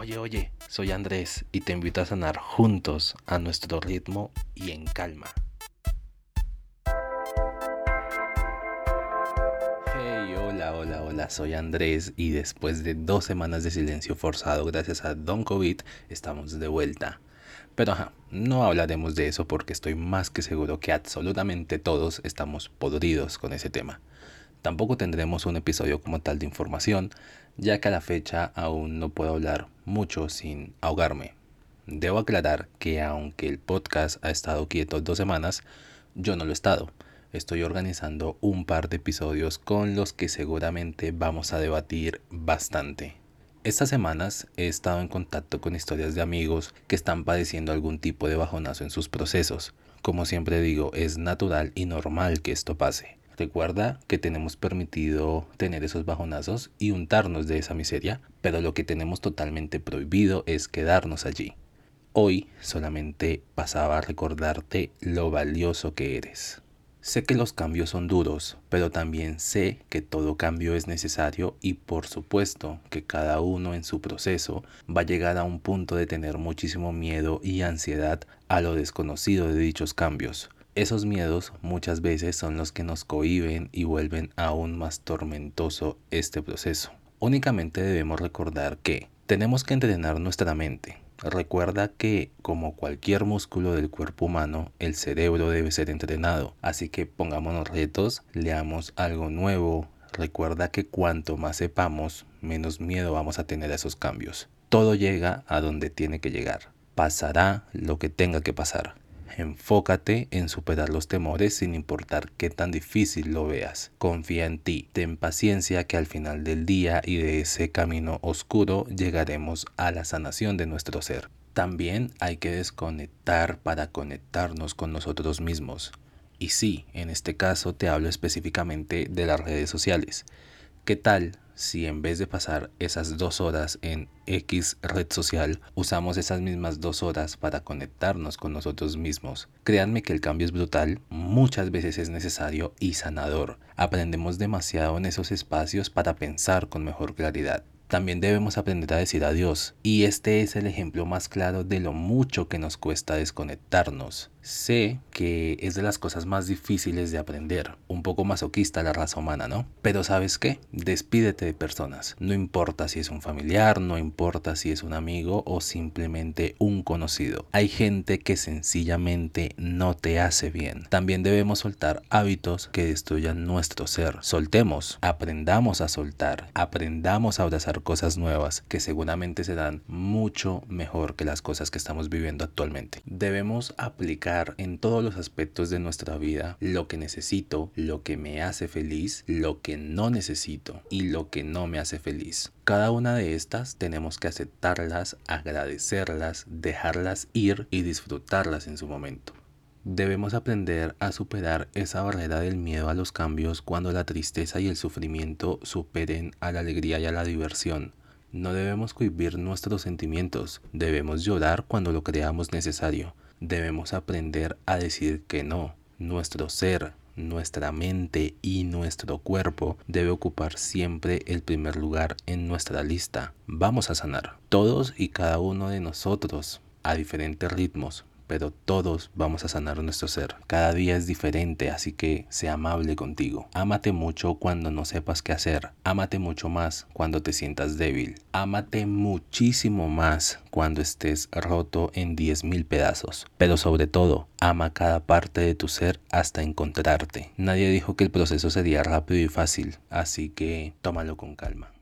Oye, oye, soy Andrés y te invito a sanar juntos a nuestro ritmo y en calma. Hey, hola, hola, hola, soy Andrés y después de dos semanas de silencio forzado gracias a Don COVID, estamos de vuelta. Pero ajá, no hablaremos de eso porque estoy más que seguro que absolutamente todos estamos podridos con ese tema. Tampoco tendremos un episodio como tal de información, ya que a la fecha aún no puedo hablar mucho sin ahogarme. Debo aclarar que aunque el podcast ha estado quieto dos semanas, yo no lo he estado. Estoy organizando un par de episodios con los que seguramente vamos a debatir bastante. Estas semanas he estado en contacto con historias de amigos que están padeciendo algún tipo de bajonazo en sus procesos. Como siempre digo, es natural y normal que esto pase. Recuerda que tenemos permitido tener esos bajonazos y untarnos de esa miseria, pero lo que tenemos totalmente prohibido es quedarnos allí. Hoy solamente pasaba a recordarte lo valioso que eres. Sé que los cambios son duros, pero también sé que todo cambio es necesario y por supuesto que cada uno en su proceso va a llegar a un punto de tener muchísimo miedo y ansiedad a lo desconocido de dichos cambios. Esos miedos muchas veces son los que nos cohiben y vuelven aún más tormentoso este proceso. Únicamente debemos recordar que tenemos que entrenar nuestra mente. Recuerda que, como cualquier músculo del cuerpo humano, el cerebro debe ser entrenado. Así que pongámonos retos, leamos algo nuevo. Recuerda que cuanto más sepamos, menos miedo vamos a tener a esos cambios. Todo llega a donde tiene que llegar. Pasará lo que tenga que pasar. Enfócate en superar los temores sin importar qué tan difícil lo veas. Confía en ti. Ten paciencia que al final del día y de ese camino oscuro llegaremos a la sanación de nuestro ser. También hay que desconectar para conectarnos con nosotros mismos. Y sí, en este caso te hablo específicamente de las redes sociales. ¿Qué tal si en vez de pasar esas dos horas en X red social, usamos esas mismas dos horas para conectarnos con nosotros mismos? Créanme que el cambio es brutal, muchas veces es necesario y sanador. Aprendemos demasiado en esos espacios para pensar con mejor claridad también debemos aprender a decir adiós. Y este es el ejemplo más claro de lo mucho que nos cuesta desconectarnos. Sé que es de las cosas más difíciles de aprender, un poco masoquista la raza humana, ¿no? Pero sabes qué, despídete de personas, no importa si es un familiar, no importa si es un amigo o simplemente un conocido. Hay gente que sencillamente no te hace bien. También debemos soltar hábitos que destruyan nuestro ser. Soltemos, aprendamos a soltar, aprendamos a abrazar cosas nuevas que seguramente serán mucho mejor que las cosas que estamos viviendo actualmente. Debemos aplicar en todos los aspectos de nuestra vida lo que necesito, lo que me hace feliz, lo que no necesito y lo que no me hace feliz. Cada una de estas tenemos que aceptarlas, agradecerlas, dejarlas ir y disfrutarlas en su momento. Debemos aprender a superar esa barrera del miedo a los cambios cuando la tristeza y el sufrimiento superen a la alegría y a la diversión. No debemos cohibir nuestros sentimientos, debemos llorar cuando lo creamos necesario debemos aprender a decir que no. Nuestro ser, nuestra mente y nuestro cuerpo debe ocupar siempre el primer lugar en nuestra lista. Vamos a sanar. Todos y cada uno de nosotros a diferentes ritmos, pero todos vamos a sanar nuestro ser. Cada día es diferente, así que sea amable contigo. Ámate mucho cuando no sepas qué hacer. Ámate mucho más cuando te sientas débil. Ámate muchísimo más cuando estés roto en 10.000 pedazos. Pero sobre todo, ama cada parte de tu ser hasta encontrarte. Nadie dijo que el proceso sería rápido y fácil, así que tómalo con calma.